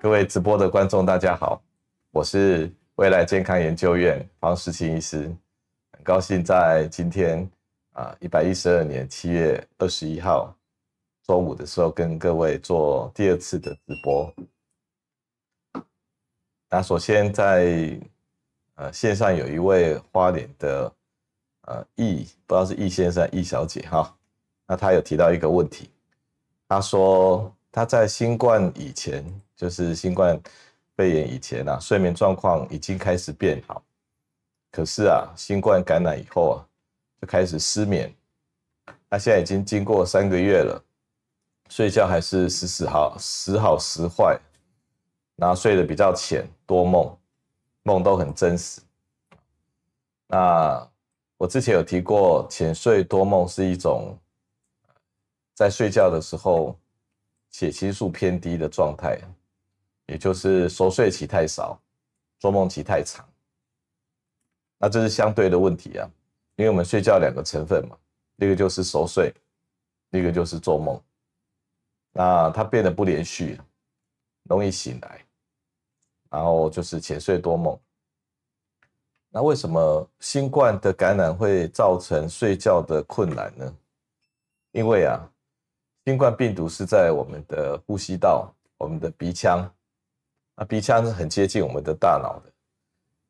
各位直播的观众，大家好，我是未来健康研究院方识钦医师，很高兴在今天啊一百一十二年七月二十一号中午的时候跟各位做第二次的直播。那首先在呃线上有一位花脸的呃易，不知道是易先生易小姐哈，那他有提到一个问题，他说他在新冠以前。就是新冠肺炎以前啊，睡眠状况已经开始变好，可是啊，新冠感染以后啊，就开始失眠。那现在已经经过三个月了，睡觉还是时时好时好时坏，然后睡得比较浅，多梦，梦都很真实。那我之前有提过，浅睡多梦是一种在睡觉的时候血清素偏低的状态。也就是熟睡期太少，做梦期太长，那这是相对的问题啊。因为我们睡觉两个成分嘛，一个就是熟睡，一个就是做梦。那它变得不连续，容易醒来，然后就是浅睡多梦。那为什么新冠的感染会造成睡觉的困难呢？因为啊，新冠病毒是在我们的呼吸道，我们的鼻腔。那鼻腔是很接近我们的大脑的，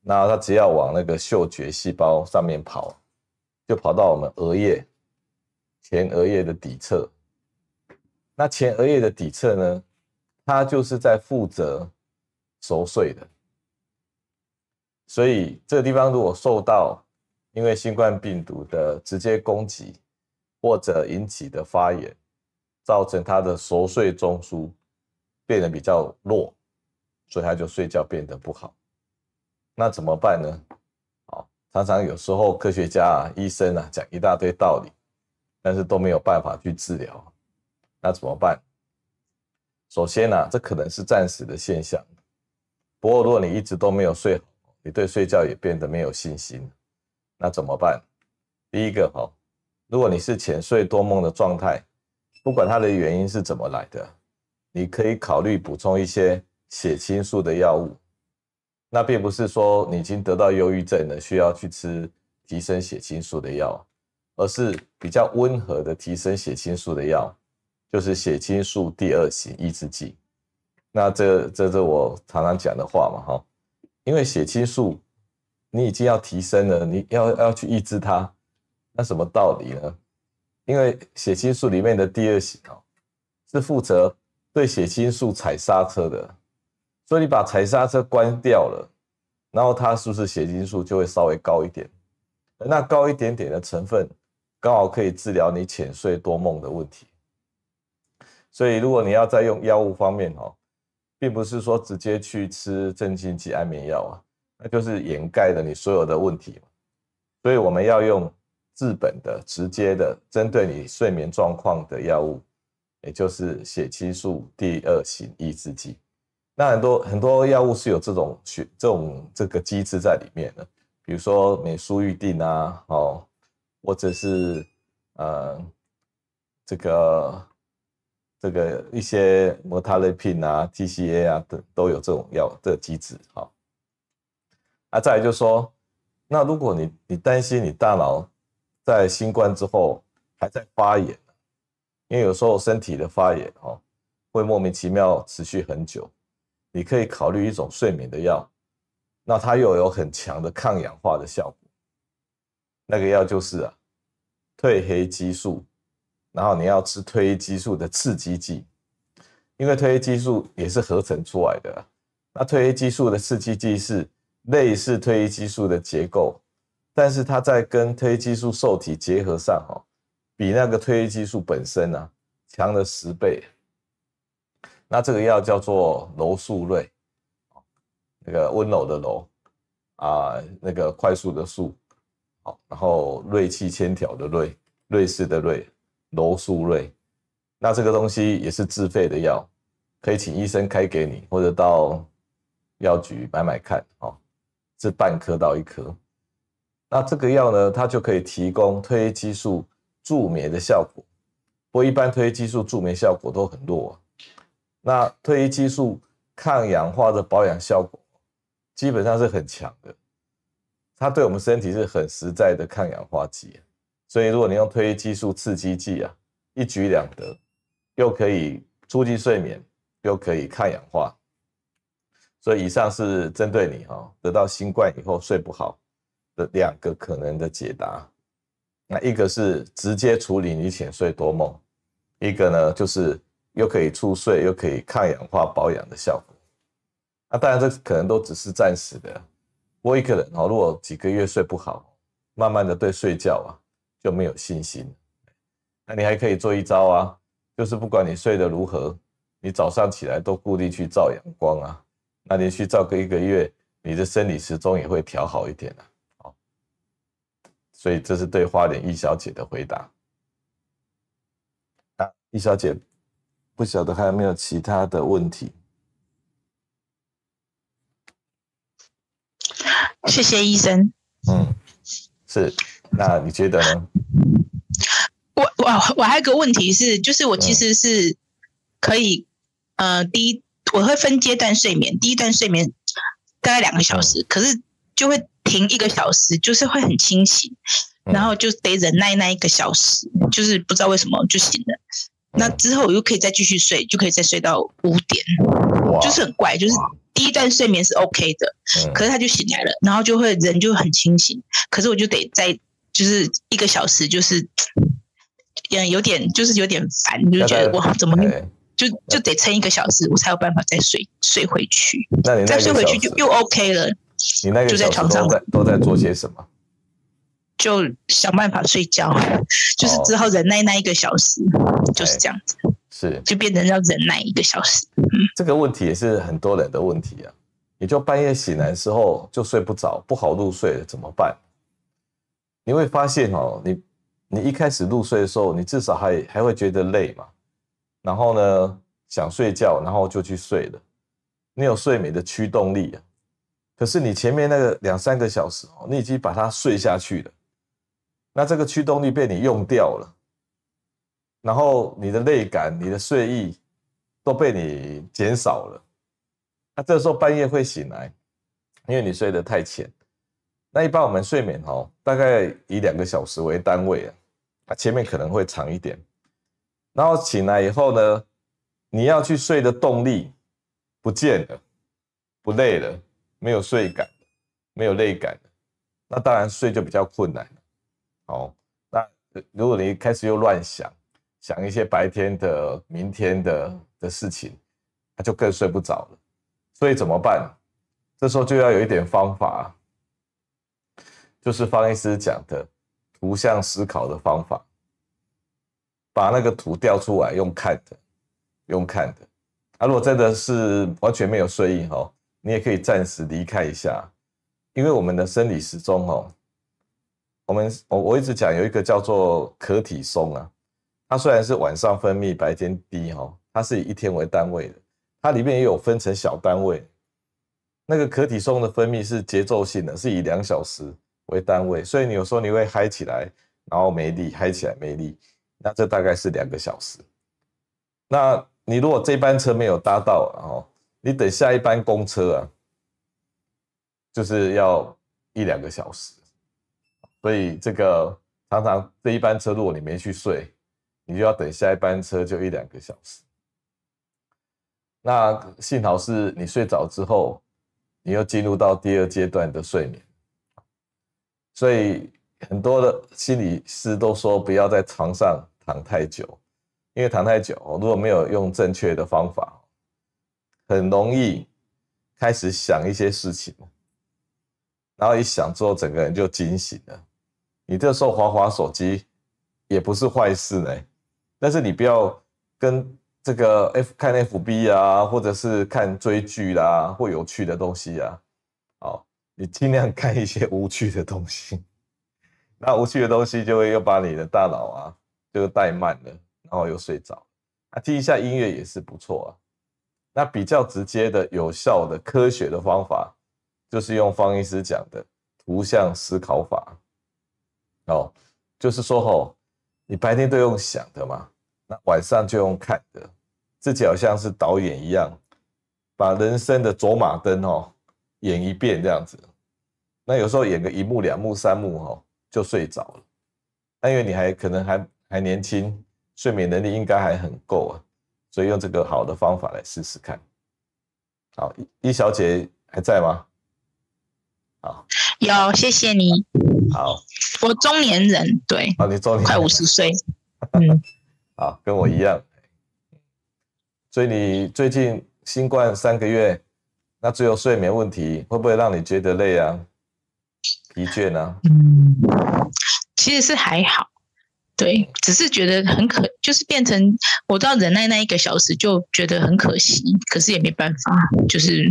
那它只要往那个嗅觉细胞上面跑，就跑到我们额叶、前额叶的底侧。那前额叶的底侧呢，它就是在负责熟睡的。所以这个地方如果受到因为新冠病毒的直接攻击或者引起的发炎，造成它的熟睡中枢变得比较弱。所以他就睡觉变得不好，那怎么办呢？好，常常有时候科学家啊、医生啊讲一大堆道理，但是都没有办法去治疗，那怎么办？首先呢、这可能是暂时的现象。不过如果你一直都没有睡好，你对睡觉也变得没有信心，那怎么办？第一个哈，如果你是浅睡多梦的状态，不管它的原因是怎么来的，你可以考虑补充一些。血清素的药物，那并不是说你已经得到忧郁症了，需要去吃提升血清素的药，而是比较温和的提升血清素的药，就是血清素第二型抑制剂。那这这是我常常讲的话嘛，哈，因为血清素你已经要提升了，你要要去抑制它，那什么道理呢？因为血清素里面的第二型哦，是负责对血清素踩刹车的。所以你把踩刹车关掉了，然后它是不是血清素就会稍微高一点？那高一点点的成分，刚好可以治疗你浅睡多梦的问题。所以如果你要在用药物方面哦，并不是说直接去吃镇静剂、安眠药啊，那就是掩盖了你所有的问题。所以我们要用治本的、直接的，针对你睡眠状况的药物，也就是血清素第二型抑制剂。那很多很多药物是有这种血这种这个机制在里面的，比如说美舒预定啊，哦，或者是呃这个这个一些摩他类品啊、TCA 啊都都有这种药的机制哈。啊，再来就是说，那如果你你担心你大脑在新冠之后还在发炎，因为有时候身体的发炎哦会莫名其妙持续很久。你可以考虑一种睡眠的药，那它又有很强的抗氧化的效果。那个药就是啊，褪黑激素，然后你要吃褪黑激素的刺激剂，因为褪黑激素也是合成出来的。那褪黑激素的刺激剂是类似褪黑激素的结构，但是它在跟褪黑激素受体结合上哦，比那个褪黑激素本身啊强了十倍。那这个药叫做柔术瑞，那个温柔的柔啊，那个快速的速，好，然后锐气千条的锐，瑞士的瑞，柔术瑞。那这个东西也是自费的药，可以请医生开给你，或者到药局买买看，哦，是半颗到一颗。那这个药呢，它就可以提供褪黑激素助眠的效果，不过一般褪黑激素助眠效果都很弱啊。那褪黑激素抗氧化的保养效果基本上是很强的，它对我们身体是很实在的抗氧化剂。所以如果你用褪黑激素刺激剂啊，一举两得，又可以促进睡眠，又可以抗氧化。所以以上是针对你哈得到新冠以后睡不好的两个可能的解答。那一个是直接处理你浅睡多梦，一个呢就是又可以促睡又可以抗氧化保养的效果。那当然这可能都只是暂时的。我一个人哦，如果几个月睡不好，慢慢的对睡觉啊就没有信心。那你还可以做一招啊，就是不管你睡得如何，你早上起来都固定去照阳光啊。那连续照个一个月，你的生理时钟也会调好一点的。哦，所以这是对花莲易小姐的回答。啊，易小姐，不晓得还有没有其他的问题？谢谢医生。嗯，是。那你觉得呢？我我我还有个问题是，就是我其实是可以，嗯、呃，第一。我会分阶段睡眠，第一段睡眠大概两个小时，可是就会停一个小时，就是会很清醒，然后就得忍耐那一个小时，就是不知道为什么就醒了。那之后我又可以再继续睡，就可以再睡到五点，就是很怪，就是第一段睡眠是 OK 的，可是他就醒来了，然后就会人就很清醒，可是我就得再就是一个小时，就是嗯有点就是有点烦，就觉得哇怎么？就就得撑一个小时，我才有办法再睡睡回去。那你再睡回去就又 OK 了。你那个就在床上在都在做些什么？就想办法睡觉，就是只好忍耐那一个小时，哦、就是这样子。是，就变成要忍耐一个小时。这个问题也是很多人的问题啊。你就半夜醒来的时候就睡不着，不好入睡了，怎么办？你会发现哦，你你一开始入睡的时候，你至少还还会觉得累嘛。然后呢，想睡觉，然后就去睡了。你有睡眠的驱动力啊，可是你前面那个两三个小时哦，你已经把它睡下去了。那这个驱动力被你用掉了，然后你的累感、你的睡意都被你减少了。那这时候半夜会醒来，因为你睡得太浅。那一般我们睡眠哦，大概以两个小时为单位啊，它前面可能会长一点。然后醒来以后呢，你要去睡的动力不见了，不累了，没有睡感，没有累感，那当然睡就比较困难了。好，那如果你开始又乱想，想一些白天的、明天的的事情，那就更睡不着了。所以怎么办？这时候就要有一点方法，就是方医师讲的图像思考的方法。把那个图调出来，用看的，用看的。啊，如果真的是完全没有睡意哦，你也可以暂时离开一下，因为我们的生理时钟哦，我们我我一直讲有一个叫做壳体松啊，它虽然是晚上分泌，白天滴哈，它是以一天为单位的，它里面也有分成小单位。那个壳体松的分泌是节奏性的，是以两小时为单位，所以你有时候你会嗨起来，然后没力，嗨起来没力。那这大概是两个小时。那你如果这班车没有搭到，哦，你等下一班公车啊，就是要一两个小时。所以这个常常这一班车，如果你没去睡，你就要等下一班车，就一两个小时。那幸好是你睡着之后，你又进入到第二阶段的睡眠，所以。很多的心理师都说不要在床上躺太久，因为躺太久，如果没有用正确的方法，很容易开始想一些事情，然后一想之后，整个人就惊醒了。你这时候滑滑手机也不是坏事呢，但是你不要跟这个 F 看 FB 啊，或者是看追剧啦或有趣的东西啊，好，你尽量看一些无趣的东西。那无趣的东西就会又把你的大脑啊，就怠慢了，然后又睡着。啊听一下音乐也是不错啊。那比较直接的、有效的、科学的方法，就是用方医师讲的图像思考法。哦，就是说吼，你白天都用想的嘛，那晚上就用看的，自己好像是导演一样，把人生的走马灯哦演一遍这样子。那有时候演个一幕、两幕、三幕哦，就睡着了。但因为你还可能还还年轻，睡眠能力应该还很够啊，所以用这个好的方法来试试看。好，一小姐还在吗？好，有，谢谢你。好，我中年人，对，啊，你中年快五十岁，嗯，好，跟我一样。所以你最近新冠三个月，那只有睡眠问题，会不会让你觉得累啊、疲倦啊？嗯，其实是还好，对，只是觉得很可，就是变成我到忍耐那一个小时就觉得很可惜，可是也没办法，就是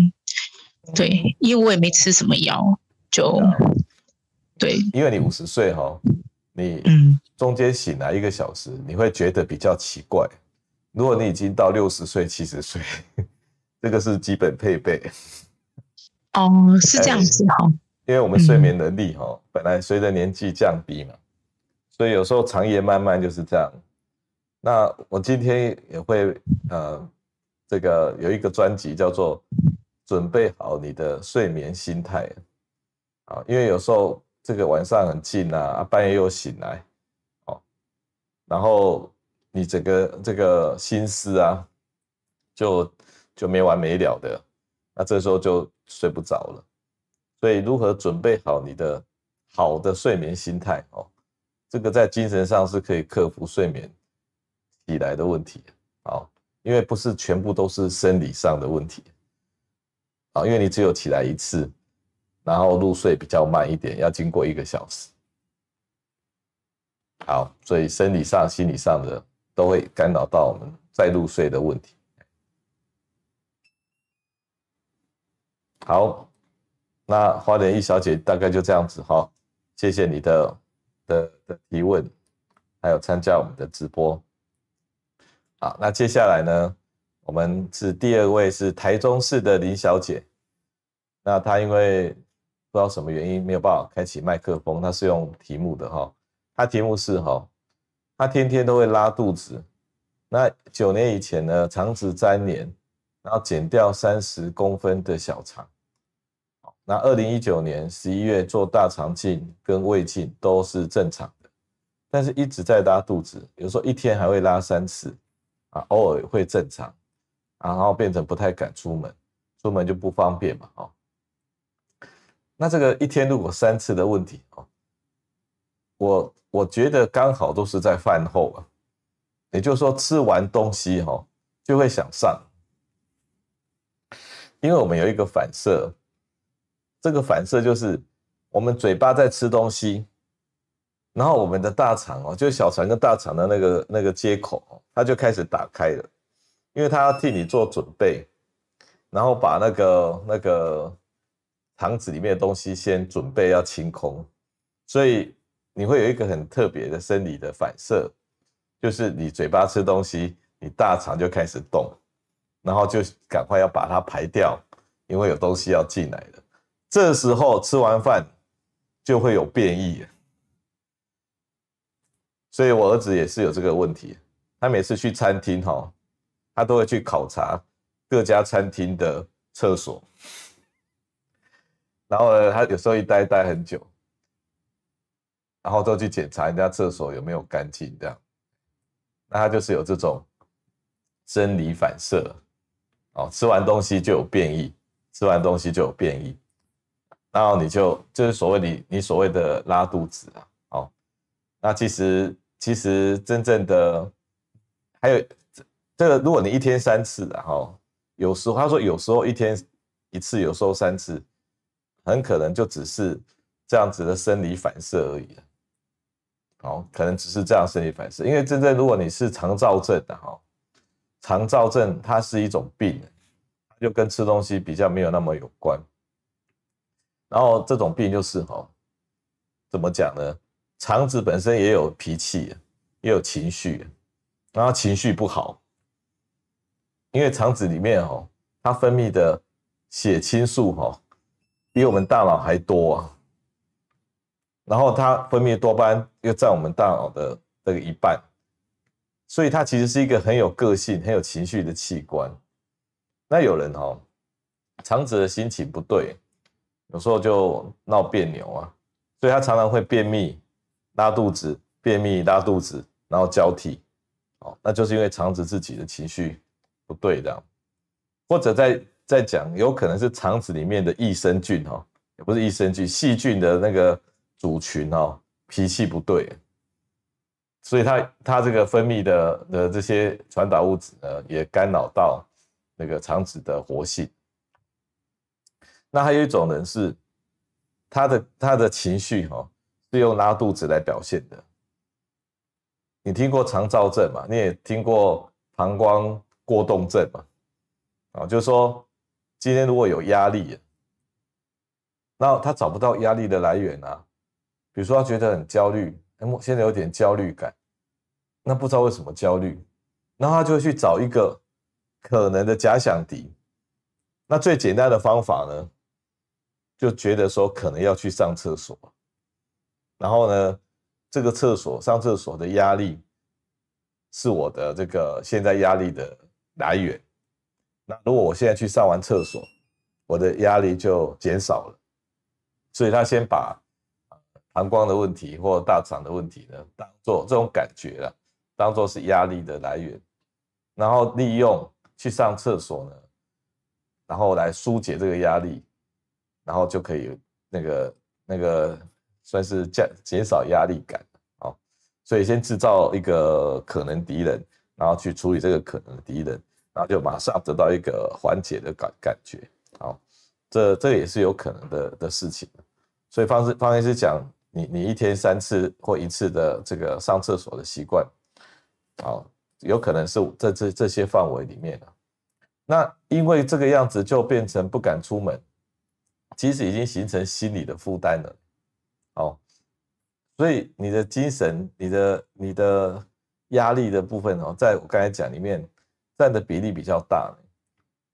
对，因为我也没吃什么药，就对，因为你五十岁哈，你中间醒来一个小时，你会觉得比较奇怪。如果你已经到六十岁、七十岁，这个是基本配备。哦，是这样子哈。因为我们睡眠能力哈，本来随着年纪降低嘛，所以有时候长夜漫漫就是这样。那我今天也会呃，这个有一个专辑叫做“准备好你的睡眠心态”啊，因为有时候这个晚上很近啊，半夜又醒来，哦，然后。你整个这个心思啊，就就没完没了的，那这时候就睡不着了。所以如何准备好你的好的睡眠心态哦，这个在精神上是可以克服睡眠起来的问题。好，因为不是全部都是生理上的问题。啊，因为你只有起来一次，然后入睡比较慢一点，要经过一个小时。好，所以生理上、心理上的。都会干扰到我们再入睡的问题。好，那花莲一小姐大概就这样子哈，谢谢你的的的提问，还有参加我们的直播。好，那接下来呢，我们是第二位是台中市的林小姐，那她因为不知道什么原因没有办法开启麦克风，他是用题目的哈，他题目是哈。他天天都会拉肚子，那九年以前呢，肠子粘连，然后减掉三十公分的小肠。那二零一九年十一月做大肠镜跟胃镜都是正常的，但是一直在拉肚子，有时候一天还会拉三次，啊，偶尔会正常，然后变成不太敢出门，出门就不方便嘛，哦。那这个一天如果三次的问题，哦，我。我觉得刚好都是在饭后啊，也就是说吃完东西哈就会想上，因为我们有一个反射，这个反射就是我们嘴巴在吃东西，然后我们的大肠哦，就是小肠跟大肠的那个那个接口，它就开始打开了，因为它要替你做准备，然后把那个那个肠子里面的东西先准备要清空，所以。你会有一个很特别的生理的反射，就是你嘴巴吃东西，你大肠就开始动，然后就赶快要把它排掉，因为有东西要进来了。这时候吃完饭就会有便意，所以我儿子也是有这个问题。他每次去餐厅哈，他都会去考察各家餐厅的厕所，然后呢，他有时候一待待很久。然后都去检查人家厕所有没有干净，这样，那他就是有这种生理反射，哦，吃完东西就有便意，吃完东西就有便意，然后你就就是所谓你你所谓的拉肚子啊，哦，那其实其实真正的还有这个，如果你一天三次然后有时候他说有时候一天一次，有时候三次，很可能就只是这样子的生理反射而已。哦，可能只是这样生理反射，因为真正如果你是肠燥症的哈，肠燥症它是一种病，就跟吃东西比较没有那么有关。然后这种病就是哈，怎么讲呢？肠子本身也有脾气，也有情绪，然后情绪不好，因为肠子里面哈，它分泌的血清素哈，比我们大脑还多啊。然后它分泌多巴胺又占我们大脑的这个一半，所以它其实是一个很有个性、很有情绪的器官。那有人哦，肠子的心情不对，有时候就闹别扭啊，所以他常常会便秘、拉肚子、便秘、拉肚子，然后交替，哦，那就是因为肠子自己的情绪不对的，或者在在讲，有可能是肠子里面的益生菌哈，也不是益生菌，细菌的那个组群哦，脾气不对。所以它它这个分泌的的这些传导物质呢，也干扰到那个肠子的活性。那还有一种人是，他的他的情绪哈是用拉肚子来表现的。你听过肠躁症嘛？你也听过膀胱过动症嘛？啊，就是说今天如果有压力，那他找不到压力的来源啊，比如说他觉得很焦虑。哎现在有点焦虑感，那不知道为什么焦虑，那他就会去找一个可能的假想敌。那最简单的方法呢，就觉得说可能要去上厕所，然后呢，这个厕所上厕所的压力是我的这个现在压力的来源。那如果我现在去上完厕所，我的压力就减少了。所以他先把。膀胱的问题或大肠的问题呢，当做这种感觉了，当做是压力的来源，然后利用去上厕所呢，然后来疏解这个压力，然后就可以那个那个算是降减少压力感，好，所以先制造一个可能敌人，然后去处理这个可能的敌人，然后就马上得到一个缓解的感感觉，好，这这也是有可能的的事情，所以方式方医师讲。你你一天三次或一次的这个上厕所的习惯，好，有可能是在这这些范围里面的。那因为这个样子就变成不敢出门，其实已经形成心理的负担了。哦，所以你的精神、你的你的压力的部分哦，在我刚才讲里面占的比例比较大，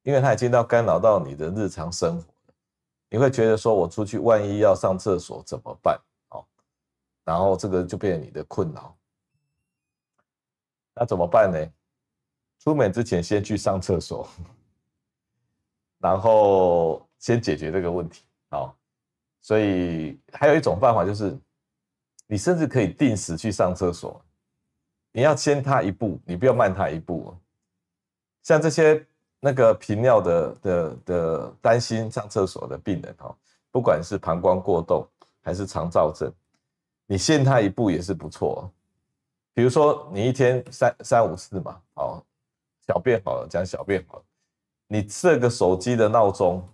因为它已经到干扰到你的日常生活，你会觉得说我出去万一要上厕所怎么办？然后这个就变成你的困扰，那怎么办呢？出门之前先去上厕所，然后先解决这个问题。好，所以还有一种办法就是，你甚至可以定时去上厕所。你要先他一步，你不要慢他一步。像这些那个频尿的的的担心上厕所的病人哈，不管是膀胱过动还是肠躁症。你先他一步也是不错，比如说你一天三三五次嘛，好，小便好了，讲小便好了，你设个手机的闹钟，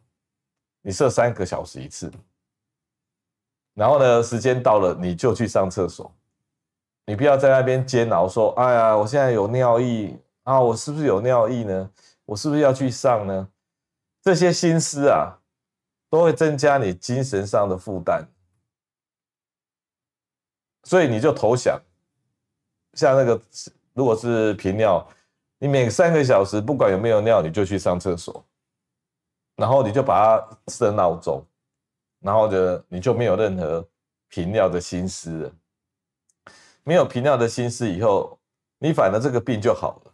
你设三个小时一次，然后呢，时间到了你就去上厕所，你不要在那边煎熬说，哎呀，我现在有尿意啊，我是不是有尿意呢？我是不是要去上呢？这些心思啊，都会增加你精神上的负担。所以你就投降，像那个如果是频尿，你每三个小时不管有没有尿，你就去上厕所，然后你就把它设闹钟，然后呢，你就没有任何频尿的心思了，没有频尿的心思以后，你反而这个病就好了。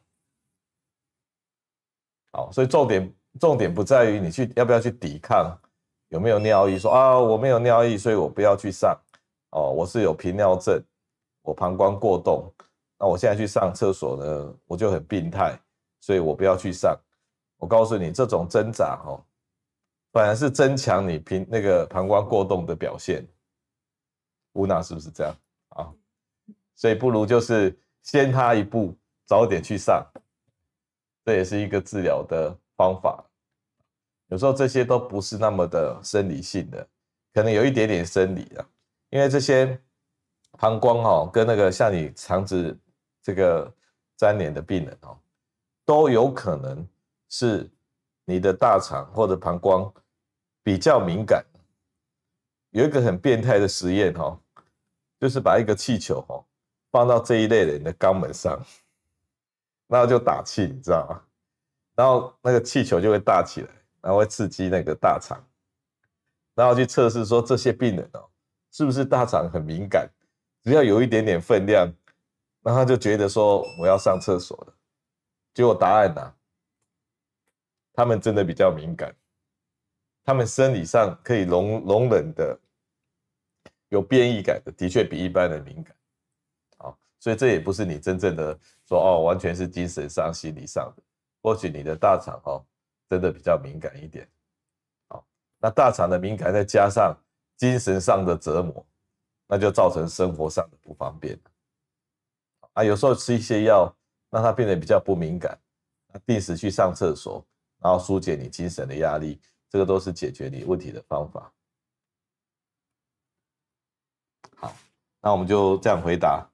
好，所以重点重点不在于你去要不要去抵抗有没有尿意，说啊我没有尿意，所以我不要去上。哦，我是有频尿症，我膀胱过动，那我现在去上厕所呢，我就很病态，所以我不要去上。我告诉你，这种挣扎哦，反而是增强你频那个膀胱过动的表现。乌娜是不是这样啊？所以不如就是先他一步，早点去上，这也是一个治疗的方法。有时候这些都不是那么的生理性的，可能有一点点生理啊。因为这些膀胱哈，跟那个像你肠子这个粘连的病人哦，都有可能是你的大肠或者膀胱比较敏感。有一个很变态的实验哈，就是把一个气球哈放到这一类人的肛门上，然后就打气，你知道吗？然后那个气球就会大起来，然后会刺激那个大肠，然后去测试说这些病人哦。是不是大肠很敏感？只要有一点点分量，那他就觉得说我要上厕所了。结果答案呢、他们真的比较敏感，他们生理上可以容容忍的、有变异感的，的确比一般人敏感。所以这也不是你真正的说哦，完全是精神上、心理上的。或许你的大肠哦，真的比较敏感一点。好，那大肠的敏感再加上精神上的折磨，那就造成生活上的不方便。啊，有时候吃一些药，让它变得比较不敏感，定时去上厕所，然后纾解你精神的压力。这个都是解决你问题的方法。好，那我们就这样回答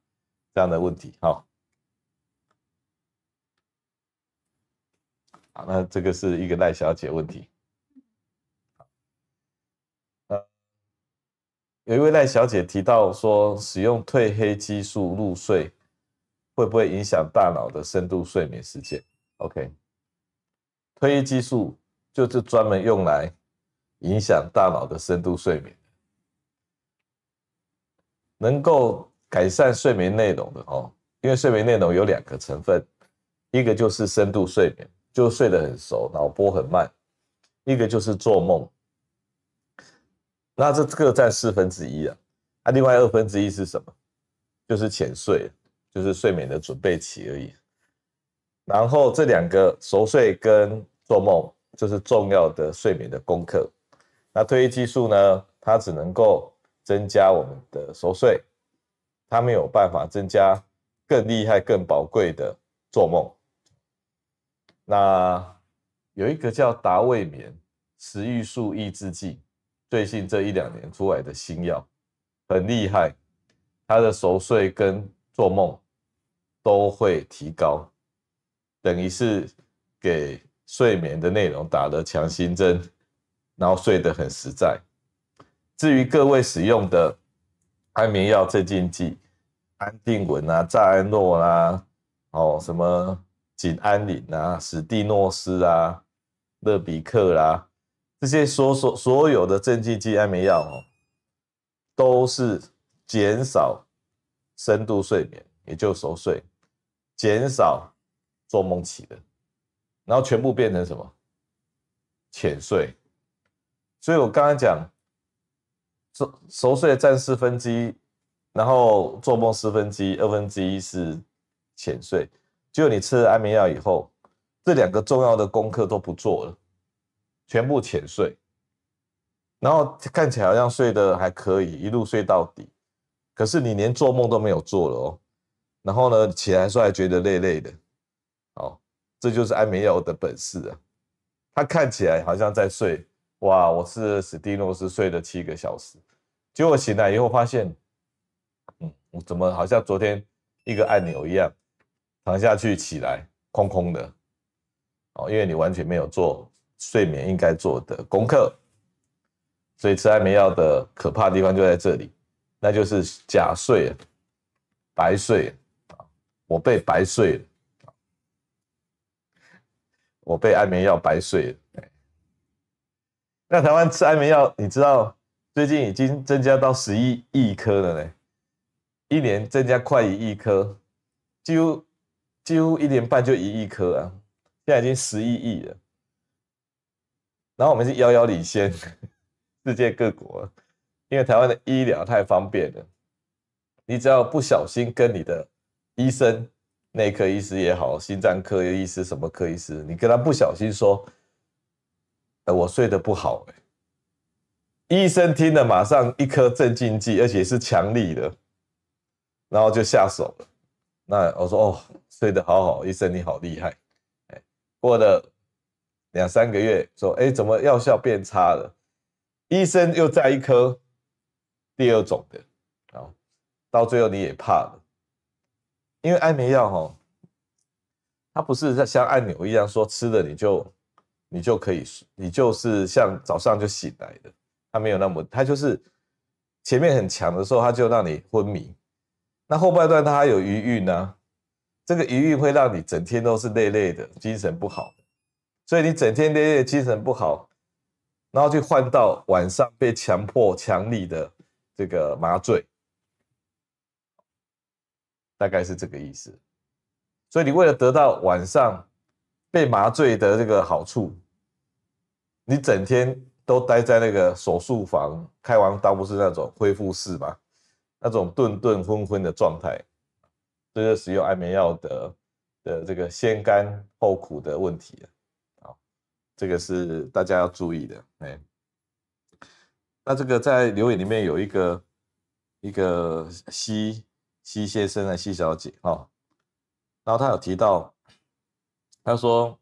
这样的问题。好，好，那这个是一个赖小姐问题。有一位赖小姐提到说，使用褪黑激素入睡会不会影响大脑的深度睡眠时间？OK，褪黑激素。就是专门用来影响大脑的深度睡眠，能够改善睡眠内容的哦。因为睡眠内容有两个成分，一个就是深度睡眠，就睡得很熟，脑波很慢；一个就是做梦。那这各占四分之一啊，那另外二分之一是什么？就是浅睡，就是睡眠的准备期而已。然后这两个熟睡跟做梦。就是重要的睡眠的功课。那褪黑激素呢？它只能够增加我们的熟睡，它没有办法增加更厉害、更宝贵的做梦。那有一个叫达卫眠食欲素抑制剂，最近这一两年出来的新药，很厉害，它的熟睡跟做梦都会提高，等于是给。睡眠的内容打了强心针，然后睡得很实在。至于各位使用的安眠药、镇静剂，安定稳啊、赞安诺啦，哦，什么锦安林啊、史蒂诺斯啊、乐比克啦，这些所所所有的镇静剂、安眠药哦，都是减少深度睡眠，也就熟睡，减少做梦期的。然后全部变成什么？浅睡。所以我刚才讲，熟熟睡占四分之一，然后做梦四分之一，二分之一是浅睡。就你吃了安眠药以后，这两个重要的功课都不做了，全部浅睡，然后看起来好像睡得还可以，一路睡到底。可是你连做梦都没有做了哦。然后呢，起来时候还觉得累累的，哦。这就是安眠药的本事啊！它看起来好像在睡，哇！我吃了史蒂诺斯睡了七个小时，结果醒来以后发现，我怎么好像昨天一个按钮一样，躺下去起来空空的，哦，因为你完全没有做睡眠应该做的功课，所以吃安眠药的可怕地方就在这里，那就是假睡，白睡啊！我被白睡了。我被安眠药白睡了。那台湾吃安眠药，你知道最近已经增加到十一亿颗了呢，一年增加快一亿颗，几乎几乎一年半就一亿颗啊，现在已经十一亿了。然后我们是遥遥领先 世界各国，因为台湾的医疗太方便了，你只要不小心跟你的医生。内科医师也好，心脏科医师什么科医师，你跟他不小心说，呃，我睡得不好，欸，医生听了马上一颗镇静剂，而且是强力的，然后就下手了。那我说哦，睡得好好，医生你好厉害。哎，过了两三个月，说哎，怎么药效变差了？医生又再一颗第二种的，然后到最后你也怕了。因为安眠药哈，它不是像按钮一样说吃了你就你就可以，你就是像早上就醒来的，它没有那么，它就是前面很强的时候，它就让你昏迷，那后半段它还有余韵呢，这个余韵会让你整天都是累累的，精神不好，所以你整天累累，精神不好，然后就换到晚上被强迫强力的这个麻醉。大概是这个意思，所以你为了得到晚上被麻醉的这个好处，你整天都待在那个手术房，开完刀不是那种恢复室吗？那种顿顿昏昏的状态，这就是使用安眠药的的这个先甘后苦的问题啊，这个是大家要注意的。哎，那这个在留言里面有一个一个西西先生啊西小姐啊，然后他有提到，他说。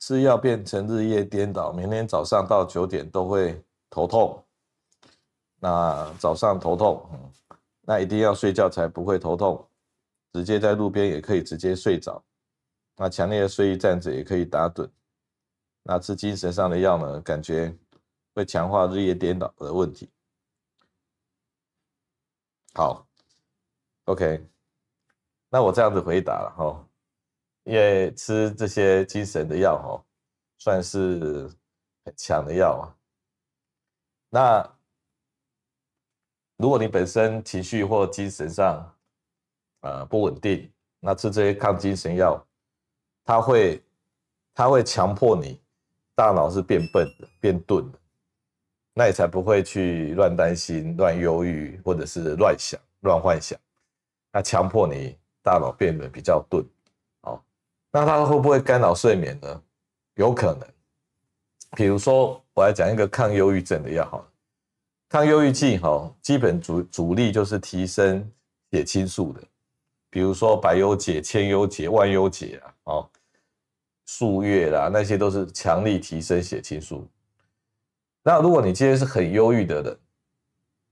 吃药变成日夜颠倒，每天早上到九点都会头痛。那早上头痛，那一定要睡觉才不会头痛。直接在路边也可以直接睡着。那强烈的睡意站着也可以打盹。那吃精神上的药呢？感觉会强化日夜颠倒的问题。好，OK，那我这样子回答了哈。因为吃这些精神的药哦，算是很强的药啊。那如果你本身情绪或精神上呃不稳定，那吃这些抗精神药，它会它会强迫你大脑是变笨的、变钝的，那你才不会去乱担心、乱忧郁或者是乱想、乱幻想。那强迫你大脑变得比较钝。哦那它会不会干扰睡眠呢？有可能。比如说，我来讲一个抗忧郁症的药哈，抗忧郁剂哈，基本主主力就是提升血清素的，比如说百忧解、千忧解、万忧解啊，哦，数月啦，那些都是强力提升血清素。那如果你今天是很忧郁的人，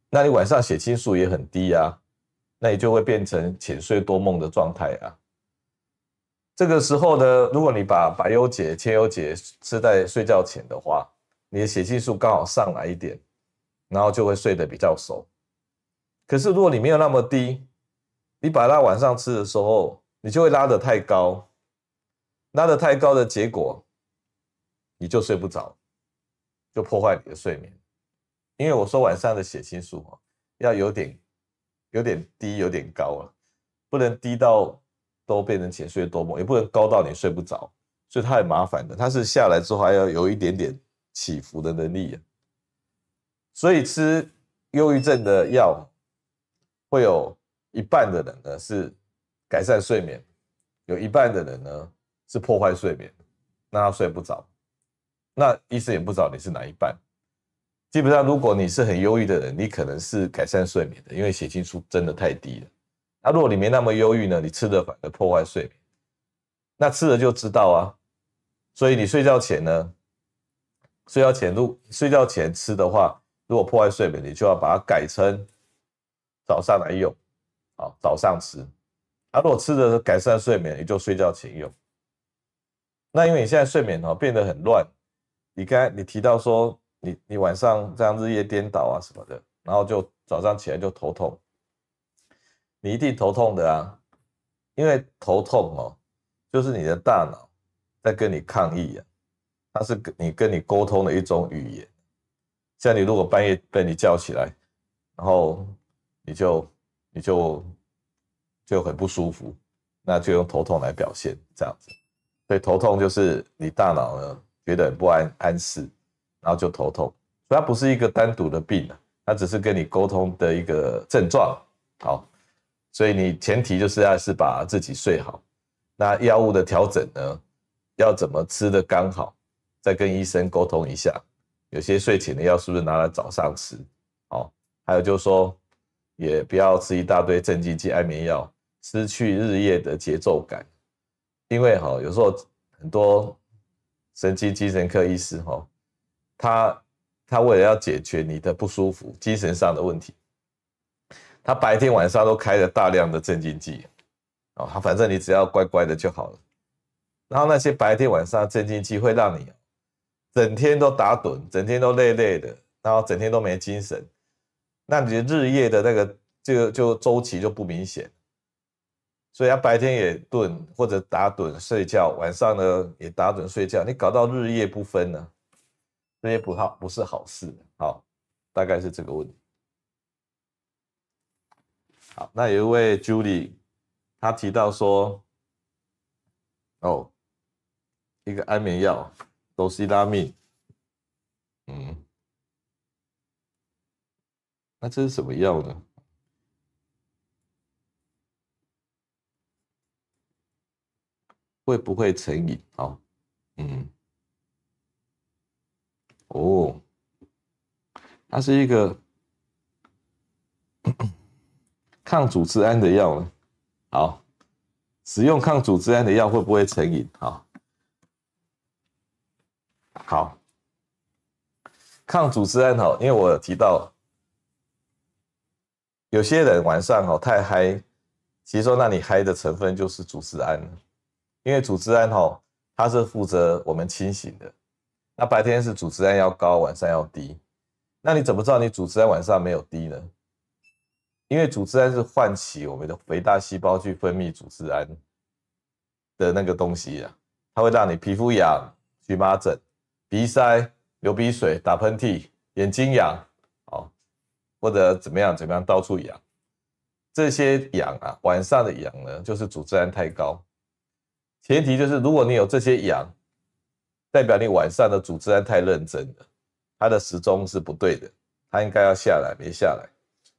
那你晚上血清素也很低啊，那你就会变成浅睡多梦的状态啊。这个时候呢，如果你把百忧解、千忧解吃在睡觉前的话，你的血清素刚好上来一点，然后就会睡得比较熟。可是如果你没有那么低，你把它晚上吃的时候，你就会拉得太高，拉得太高的结果，你就睡不着，就破坏你的睡眠。因为我说晚上的血清素要有点有点低，有点高啊，不能低到。都变成浅睡多梦，也不能高到你睡不着，所以它很麻烦的。它是下来之后还要有一点点起伏的能力啊。所以吃忧郁症的药，会有一半的人呢是改善睡眠，有一半的人呢是破坏睡眠，让他睡不着。那医生也不知道你是哪一半。基本上，如果你是很忧郁的人，你可能是改善睡眠的，因为血清素真的太低了。那、啊、如果你没那么忧郁呢？你吃的反而破坏睡眠，那吃了就知道啊。所以你睡觉前呢，睡觉前如睡觉前吃的话，如果破坏睡眠，你就要把它改成早上来用，啊，早上吃。啊，如果吃的改善睡眠，你就睡觉前用。那因为你现在睡眠哦变得很乱，你刚才你提到说你你晚上这样日夜颠倒啊什么的，然后就早上起来就头痛。你一定头痛的啊，因为头痛哦，就是你的大脑在跟你抗议啊，它是跟你跟你沟通的一种语言。像你如果半夜被你叫起来，然后你就你就就很不舒服，那就用头痛来表现这样子。所以头痛就是你大脑呢觉得很不安安适，然后就头痛。它不是一个单独的病啊，它只是跟你沟通的一个症状。好。所以你前提就是要是把自己睡好，那药物的调整呢，要怎么吃的刚好，再跟医生沟通一下。有些睡前的药是不是拿来早上吃？哦，还有就是说，也不要吃一大堆镇静剂、安眠药，失去日夜的节奏感。因为哈，有时候很多神经精神科医师哈，他他为了要解决你的不舒服、精神上的问题。他白天晚上都开了大量的镇静剂，哦，他反正你只要乖乖的就好了。然后那些白天晚上镇静剂会让你整天都打盹，整天都累累的，然后整天都没精神。那你日夜的那个这个就周期就不明显。所以他白天也盹或者打盹睡觉，晚上呢也打盹睡觉，你搞到日夜不分呢，这些不好不是好事。好，大概是这个问题。好，那有一位 Julie，他提到说，哦，一个安眠药，多西拉命，嗯，那这是什么药呢？会不会成瘾？哦，嗯，哦，它是一个 抗组织胺的药呢。好，使用抗组织胺的药会不会成瘾？好，好，抗组织胺哈，因为我有提到，有些人晚上哈太嗨，其实说那你嗨的成分就是组织胺。因为组织胺哈，它是负责我们清醒的。那白天是组织胺要高，晚上要低。那你怎么知道你组织胺晚上没有低呢？因为组织胺是唤起我们的肥大细胞去分泌组织胺的那个东西啊，它会让你皮肤痒、荨麻疹、鼻塞、流鼻水、打喷嚏、眼睛痒，哦，或者怎么样怎么样到处痒。这些痒啊，晚上的痒呢，就是组织胺太高。前提就是，如果你有这些痒，代表你晚上的组织胺太认真了，它的时钟是不对的，它应该要下来，没下来。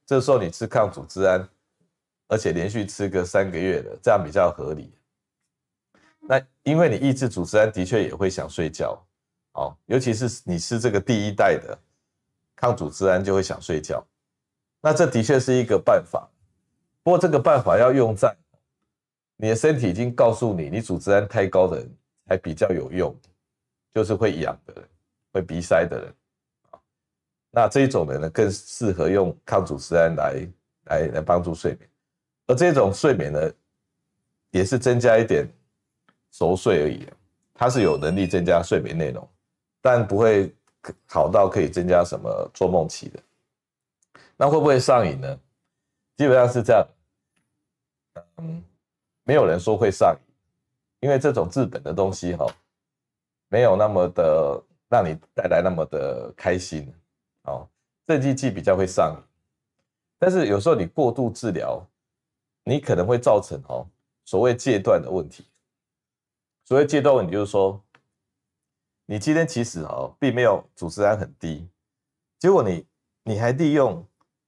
这时候你吃抗组织胺，而且连续吃个三个月的，这样比较合理。那因为你抑制组织胺，的确也会想睡觉，哦，尤其是你吃这个第一代的抗组织胺，就会想睡觉。那这的确是一个办法，不过这个办法要用在。你的身体已经告诉你，你组织胺太高的人还比较有用，就是会痒的人，会鼻塞的人，那这一种人呢，更适合用抗组织胺来来来帮助睡眠，而这种睡眠呢，也是增加一点熟睡而已，它是有能力增加睡眠内容，但不会好到可以增加什么做梦期的。那会不会上瘾呢？基本上是这样，嗯。没有人说会上瘾，因为这种治本的东西哈，没有那么的让你带来那么的开心哦。镇静剂比较会上瘾，但是有时候你过度治疗，你可能会造成哦所谓戒断的问题。所谓戒断问题就是说，你今天其实哦并没有组织胺很低，结果你你还利用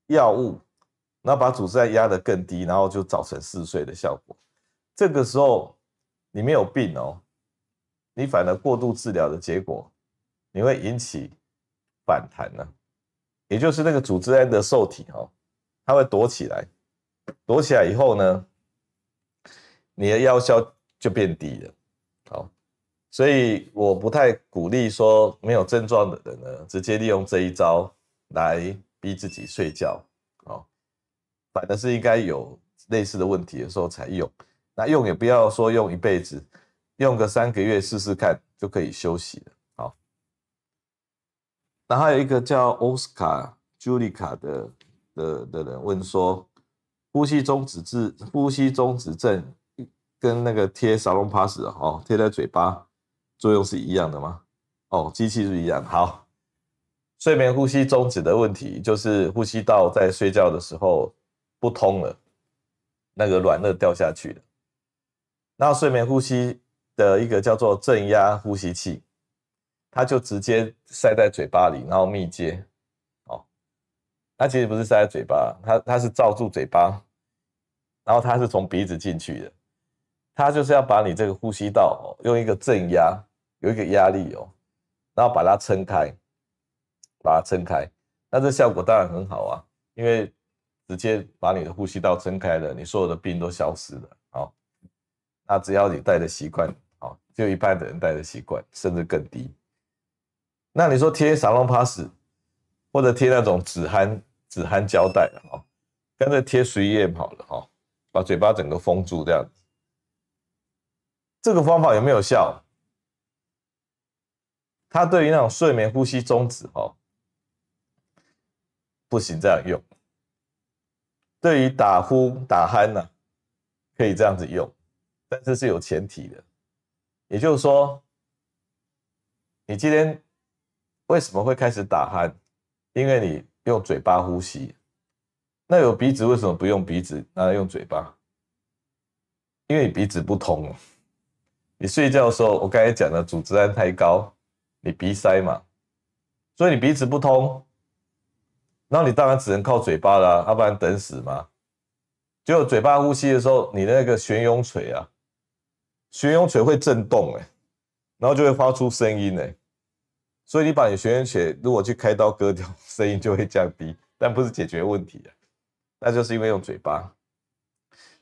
药物，然后把组织胺压得更低，然后就造成嗜睡的效果。这个时候你没有病哦，你反而过度治疗的结果，你会引起反弹呢，也就是那个组织胺的受体哦，它会躲起来，躲起来以后呢，你的药效就变低了，好，所以我不太鼓励说没有症状的人呢，直接利用这一招来逼自己睡觉，哦，反正是应该有类似的问题的时候才用。那用也不要说用一辈子，用个三个月试试看就可以休息了。好，那还有一个叫奥斯卡朱莉卡的的的人问说，呼吸中止症，呼吸中止症跟那个贴沙龙 pass 哦，贴在嘴巴作用是一样的吗？哦，机器是一样。好，睡眠呼吸中止的问题就是呼吸道在睡觉的时候不通了，那个软腭掉下去了。那睡眠呼吸的一个叫做正压呼吸器，它就直接塞在嘴巴里，然后密接。哦，它其实不是塞在嘴巴，它它是罩住嘴巴，然后它是从鼻子进去的。它就是要把你这个呼吸道哦，用一个正压，有一个压力哦，然后把它撑开，把它撑开。那这效果当然很好啊，因为直接把你的呼吸道撑开了，你所有的病都消失了。那只要你戴的习惯，好，就一半的人戴的习惯，甚至更低。那你说贴沙龙 pass，或者贴那种止鼾止鼾胶带啊，哈，干脆贴睡液好了，哈，把嘴巴整个封住这样子。这个方法有没有效？它对于那种睡眠呼吸中止，哦，不行这样用。对于打呼打鼾呢，可以这样子用。但是是有前提的，也就是说，你今天为什么会开始打鼾？因为你用嘴巴呼吸。那有鼻子为什么不用鼻子，拿来用嘴巴？因为你鼻子不通。你睡觉的时候，我刚才讲的组织胺太高，你鼻塞嘛，所以你鼻子不通，那你当然只能靠嘴巴啦，要不然等死嘛。就嘴巴呼吸的时候，你那个悬雍垂啊，悬雍垂会震动哎，然后就会发出声音哎。所以你把你悬雍垂如果去开刀割掉，声音就会降低，但不是解决问题啊，那就是因为用嘴巴。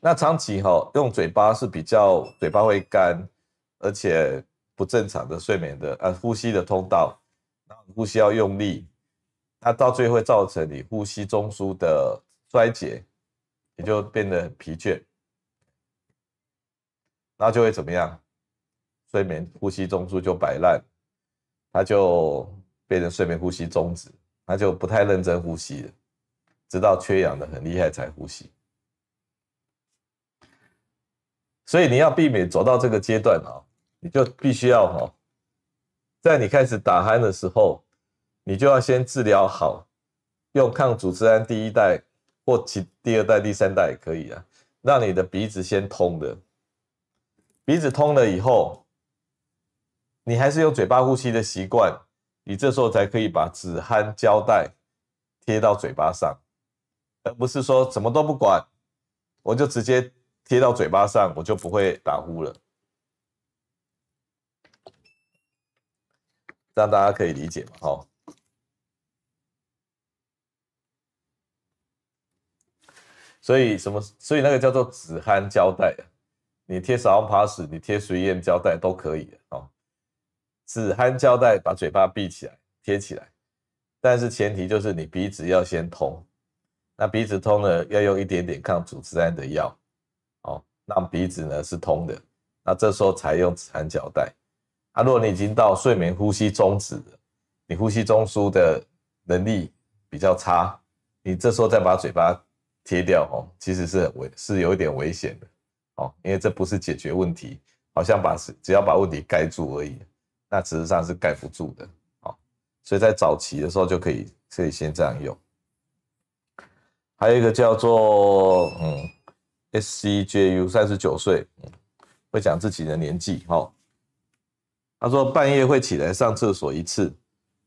那长期哈用嘴巴是比较嘴巴会干，而且不正常的睡眠的啊呼吸的通道。呼吸要用力，那到最后会造成你呼吸中枢的衰竭，也就变得很疲倦，然后就会怎么样？睡眠呼吸中枢就摆烂，它就变成睡眠呼吸中止，它就不太认真呼吸了，直到缺氧的很厉害才呼吸。所以你要避免走到这个阶段啊，你就必须要哈。在你开始打鼾的时候，你就要先治疗好，用抗组织胺第一代或其第二代、第三代也可以啊，让你的鼻子先通的。鼻子通了以后，你还是用嘴巴呼吸的习惯，你这时候才可以把止鼾胶带贴到嘴巴上，而不是说什么都不管，我就直接贴到嘴巴上，我就不会打呼了。让大家可以理解嘛，哈。所以什么？所以那个叫做止鼾胶带，你贴少氧 plus，你贴水烟胶带都可以的哦。止鼾胶带把嘴巴闭起来，贴起来，但是前提就是你鼻子要先通。那鼻子通了，要用一点点抗组织胺的药，哦，让鼻子呢是通的。那这时候才用止鼾胶带。啊，如果你已经到睡眠呼吸中止，你呼吸中枢的能力比较差，你这时候再把嘴巴贴掉哦，其实是很危是有一点危险的哦，因为这不是解决问题，好像把只要把问题盖住而已，那事实上是盖不住的哦，所以在早期的时候就可以可以先这样用。还有一个叫做嗯，SCJU 三十九岁，嗯，会讲自己的年纪哦。他说半夜会起来上厕所一次，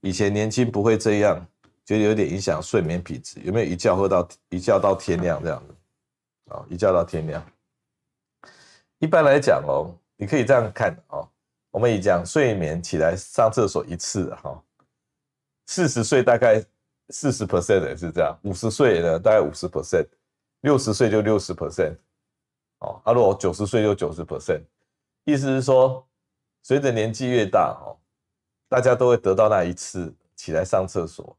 以前年轻不会这样，觉得有点影响睡眠品质。有没有一觉喝到一觉到天亮这样子？啊，一觉到天亮。一般来讲哦，你可以这样看哦。我们以讲睡眠起来上厕所一次哈，四十岁大概四十 percent 的是这样，五十岁呢大概五十 percent，六十岁就六十 percent，哦，啊，如果九十岁就九十 percent，意思是说。随着年纪越大，哦，大家都会得到那一次起来上厕所。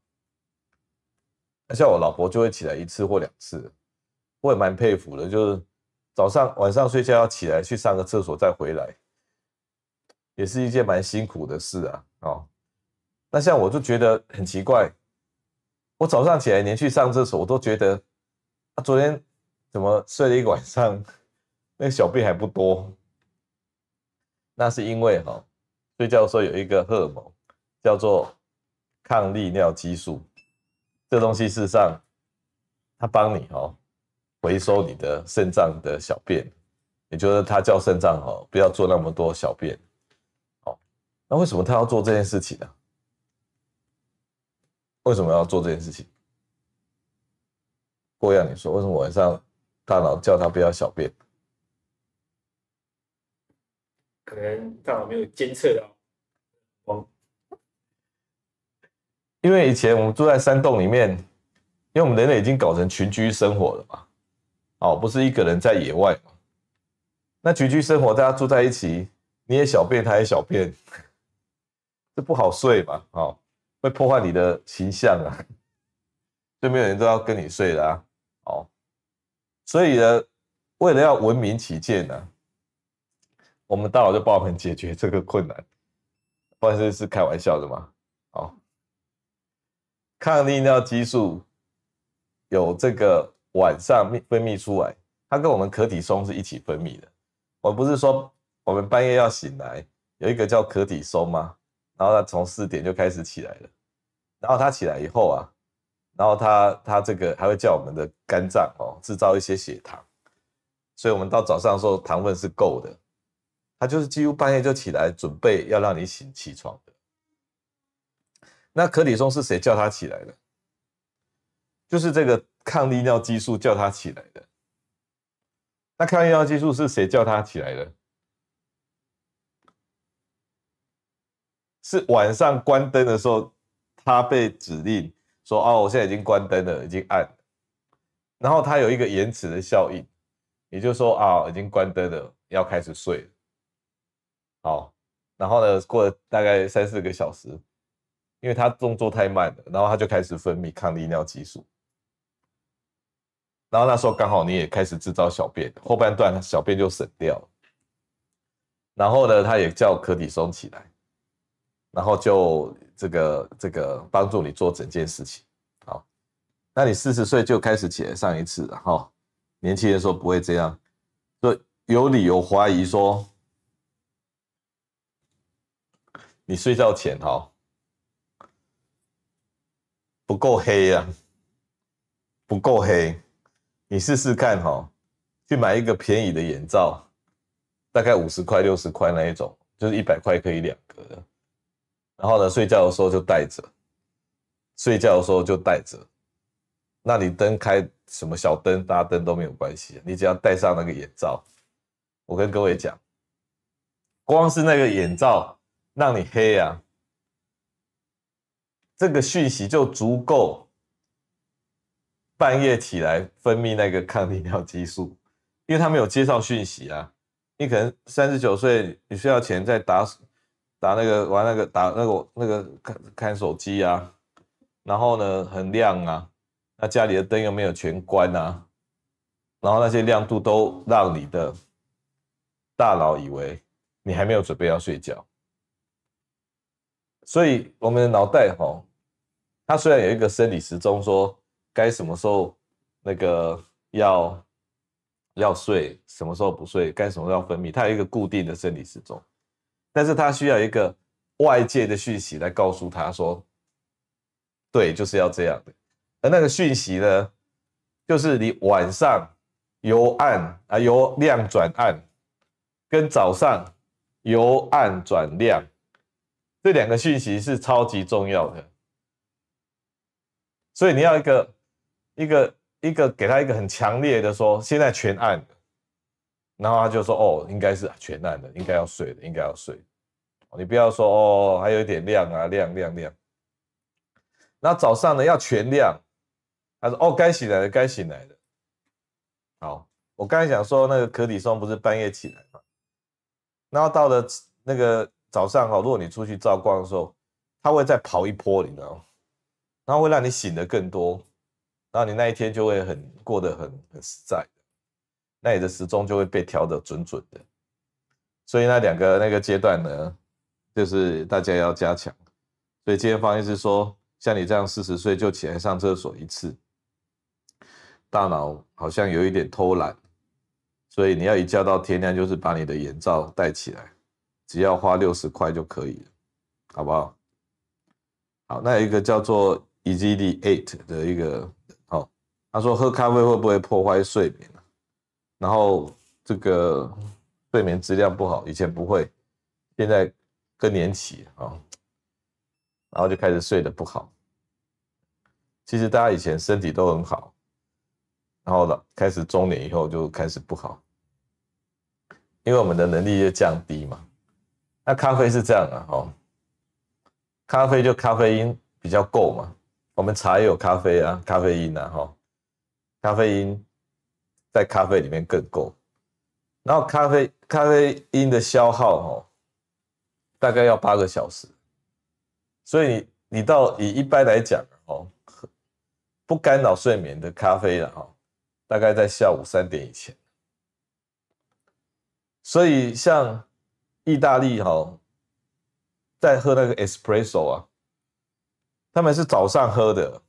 像我老婆就会起来一次或两次，我也蛮佩服的。就是早上、晚上睡觉要起来去上个厕所再回来，也是一件蛮辛苦的事啊。哦，那像我就觉得很奇怪，我早上起来连续上厕所，我都觉得啊，昨天怎么睡了一晚上，那个小便还不多。那是因为哈，睡觉的时候有一个荷尔蒙叫做抗利尿激素，这东西事实上它帮你哈回收你的肾脏的小便，也就是它叫肾脏哈不要做那么多小便。好，那为什么他要做这件事情呢？为什么要做这件事情？郭阳，你说为什么晚上大脑叫他不要小便？可能大脑没有监测到光，因为以前我们住在山洞里面，因为我们人类已经搞成群居生活了嘛，哦，不是一个人在野外嘛，那群居生活大家住在一起，你也小便，他也小便，这不好睡嘛，哦，会破坏你的形象啊，所以没有人都要跟你睡的啊，哦，所以呢，为了要文明起见呢。我们大脑就帮我们解决这个困难，不然这是开玩笑的吗？好，抗利尿激素有这个晚上分泌出来，它跟我们可体松是一起分泌的。我不是说我们半夜要醒来，有一个叫可体松吗？然后它从四点就开始起来了，然后它起来以后啊，然后它它这个还会叫我们的肝脏哦制造一些血糖，所以我们到早上的时候糖分是够的。他就是几乎半夜就起来，准备要让你醒起床的。那可里松是谁叫他起来的？就是这个抗利尿激素叫他起来的。那抗利尿激素是谁叫他起来的？是晚上关灯的时候，他被指令说：“哦，我现在已经关灯了，已经暗了。”然后他有一个延迟的效应，也就是说啊，已经关灯了，要开始睡了。好，然后呢，过了大概三四个小时，因为他动作太慢了，然后他就开始分泌抗利尿激素。然后那时候刚好你也开始制造小便，后半段小便就省掉。然后呢，他也叫可体松起来，然后就这个这个帮助你做整件事情。好，那你四十岁就开始起来上一次了哈。年轻人说不会这样，就有理由怀疑说，你睡觉前哈不够黑呀，不够黑。你试试看哈，去买一个便宜的眼罩，大概五十块、六十块那一种，就是一百块可以两个的。然后呢，睡觉的时候就戴着，睡觉的时候就戴着。那你灯开什么小灯、大灯都没有关系，你只要戴上那个眼罩。我跟各位讲，光是那个眼罩让你黑啊，这个讯息就足够。半夜起来分泌那个抗利尿激素，因为他没有接到讯息啊。你可能三十九岁，你睡觉前在打打那个玩那个打那个那个看看手机啊，然后呢很亮啊，那家里的灯又没有全关啊，然后那些亮度都让你的大脑以为你还没有准备要睡觉，所以我们的脑袋哈，它虽然有一个生理时钟说。该什么时候那个要要睡，什么时候不睡，该什么时候要分泌，它有一个固定的生理时钟，但是它需要一个外界的讯息来告诉他说，对，就是要这样的。而那个讯息呢，就是你晚上由暗啊由亮转暗，跟早上由暗转亮，这两个讯息是超级重要的，所以你要一个。一个一个给他一个很强烈的说，现在全暗了，然后他就说哦，应该是全暗了，应该要睡了，应该要睡。你不要说哦，还有一点亮啊，亮亮亮。那早上呢要全亮，他说哦，该醒来了，该醒来了。好，我刚才讲说那个可体松不是半夜起来嘛，然后到了那个早上哈，如果你出去照光的时候，它会再跑一波，你知道吗？然后会让你醒得更多。然后你那一天就会很过得很很实在的，那你的时钟就会被调得准准的。所以那两个那个阶段呢，就是大家要加强。所以今天方医师说，像你这样四十岁就起来上厕所一次，大脑好像有一点偷懒，所以你要一觉到天亮，就是把你的眼罩戴起来，只要花六十块就可以了，好不好？好，那有一个叫做 Easy Eight 的一个哦。他说：“喝咖啡会不会破坏睡眠？然后这个睡眠质量不好，以前不会，现在更年期啊，然后就开始睡得不好。其实大家以前身体都很好，然后呢，开始中年以后就开始不好，因为我们的能力就降低嘛。那咖啡是这样啊，哦，咖啡就咖啡因比较够嘛。我们茶也有咖啡啊，咖啡因啊，哈。”咖啡因在咖啡里面更够，然后咖啡咖啡因的消耗哦，大概要八个小时，所以你你到以一般来讲哦，不干扰睡眠的咖啡了哈，大概在下午三点以前。所以像意大利哈，在喝那个 espresso 啊，他们是早上喝的。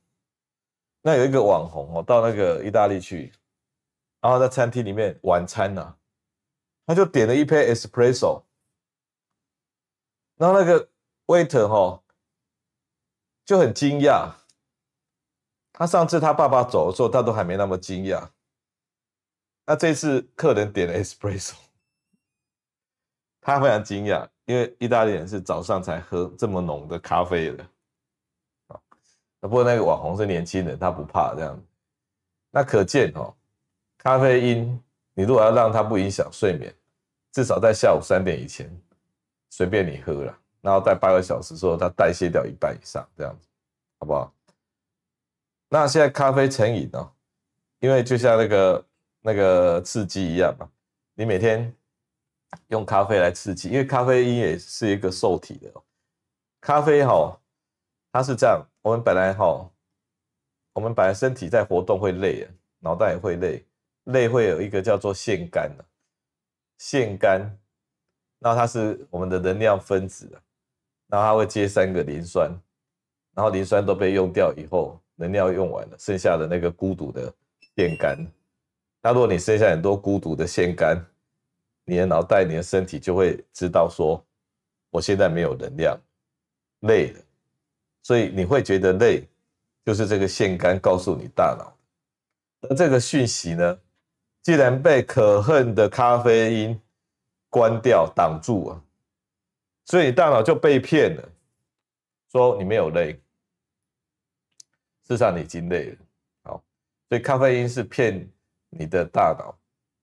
那有一个网红哦，到那个意大利去，然后在餐厅里面晚餐呢，他就点了一杯 espresso，然后那个 waiter 哈就很惊讶，他上次他爸爸走的时候，他都还没那么惊讶，那这次客人点了 espresso，他非常惊讶，因为意大利人是早上才喝这么浓的咖啡的。不过那个网红是年轻人，他不怕这样。那可见哦，咖啡因你如果要让它不影响睡眠，至少在下午三点以前随便你喝了，然后在八个小时之后它代谢掉一半以上，这样子，好不好？那现在咖啡成瘾哦，因为就像那个那个刺激一样嘛，你每天用咖啡来刺激，因为咖啡因也是一个受体的。咖啡哈，它是这样，我们本来哈，我们本来身体在活动会累，脑袋也会累，累会有一个叫做腺苷的，腺苷，那它是我们的能量分子，然后它会接三个磷酸，然后磷酸都被用掉以后。能量用完了，剩下的那个孤独的腺苷。那如果你剩下很多孤独的腺苷，你的脑袋、你的身体就会知道说，我现在没有能量，累了。所以你会觉得累，就是这个腺苷告诉你大脑。而这个讯息呢，既然被可恨的咖啡因关掉、挡住啊，所以你大脑就被骗了，说你没有累。事实上你已经累了，好，所以咖啡因是骗你的大脑，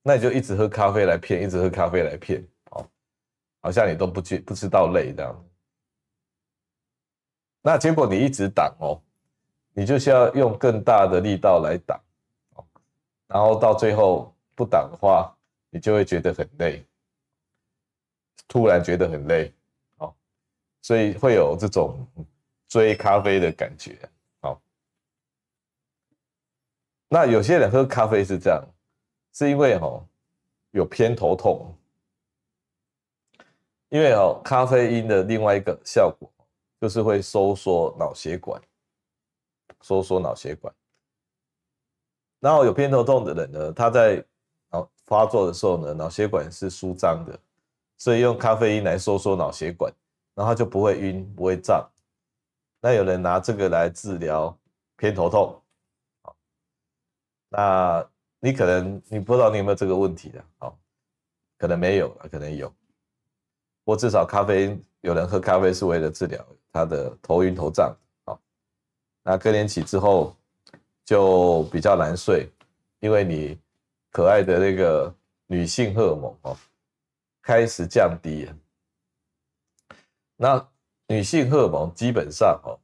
那你就一直喝咖啡来骗，一直喝咖啡来骗，好，好像你都不知不知道累这样。那结果你一直挡哦，你就需要用更大的力道来挡，然后到最后不挡的话，你就会觉得很累，突然觉得很累，好，所以会有这种追咖啡的感觉。那有些人喝咖啡是这样，是因为哦有偏头痛，因为哦咖啡因的另外一个效果就是会收缩脑血管，收缩脑血管。然后有偏头痛的人呢，他在脑发作的时候呢，脑血管是舒张的，所以用咖啡因来收缩脑血管，然后就不会晕，不会胀。那有人拿这个来治疗偏头痛。那你可能你不知道你有没有这个问题的，好，可能没有，可能有。我至少咖啡，有人喝咖啡是为了治疗他的头晕头胀，好，那更年期之后就比较难睡，因为你可爱的那个女性荷尔蒙哦开始降低了。那女性荷尔蒙基本上哦，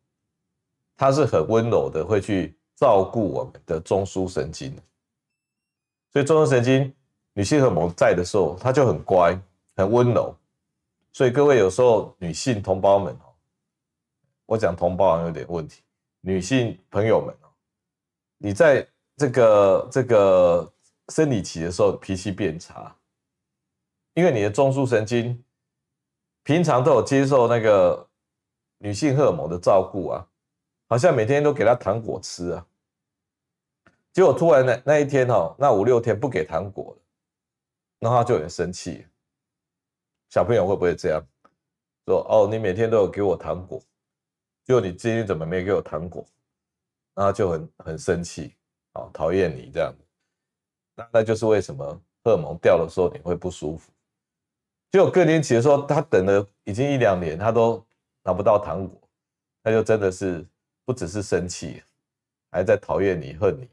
它是很温柔的，会去。照顾我们的中枢神经，所以中枢神经女性荷尔蒙在的时候，它就很乖，很温柔。所以各位有时候女性同胞们哦，我讲同胞有点问题，女性朋友们哦，你在这个这个生理期的时候脾气变差，因为你的中枢神经平常都有接受那个女性荷尔蒙的照顾啊。好像每天都给她糖果吃啊，结果突然那那一天哈，那五六天不给糖果了，然后他就很生气。小朋友会不会这样说？哦，你每天都有给我糖果，结果你今天怎么没给我糖果？那他就很很生气，啊，讨厌你这样。那那就是为什么荷尔蒙掉的时候你会不舒服。就更年期的时候，他等了已经一两年，他都拿不到糖果，他就真的是。不只是生气，还在讨厌你、恨你，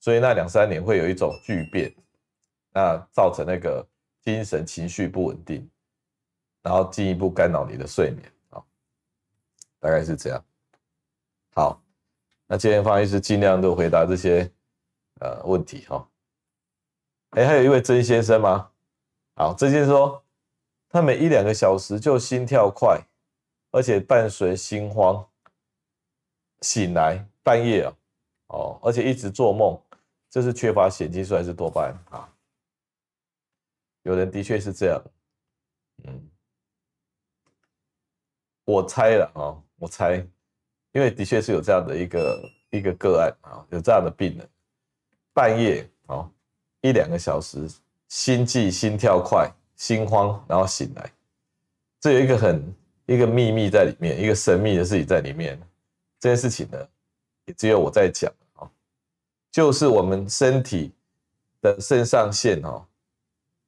所以那两三年会有一种巨变，那造成那个精神情绪不稳定，然后进一步干扰你的睡眠啊，大概是这样。好，那今天方医师尽量都回答这些呃问题哈。哎，还有一位曾先生吗？好，曾先生说他每一两个小时就心跳快，而且伴随心慌。醒来半夜啊，哦，而且一直做梦，这是缺乏血清素还是多巴胺？啊？有人的确是这样，嗯，我猜了啊，我猜，因为的确是有这样的一个一个个案啊，有这样的病人，半夜啊一两个小时心悸、心跳快、心慌，然后醒来，这有一个很一个秘密在里面，一个神秘的事情在里面。这件事情呢，也只有我在讲，就是我们身体的肾上腺哈，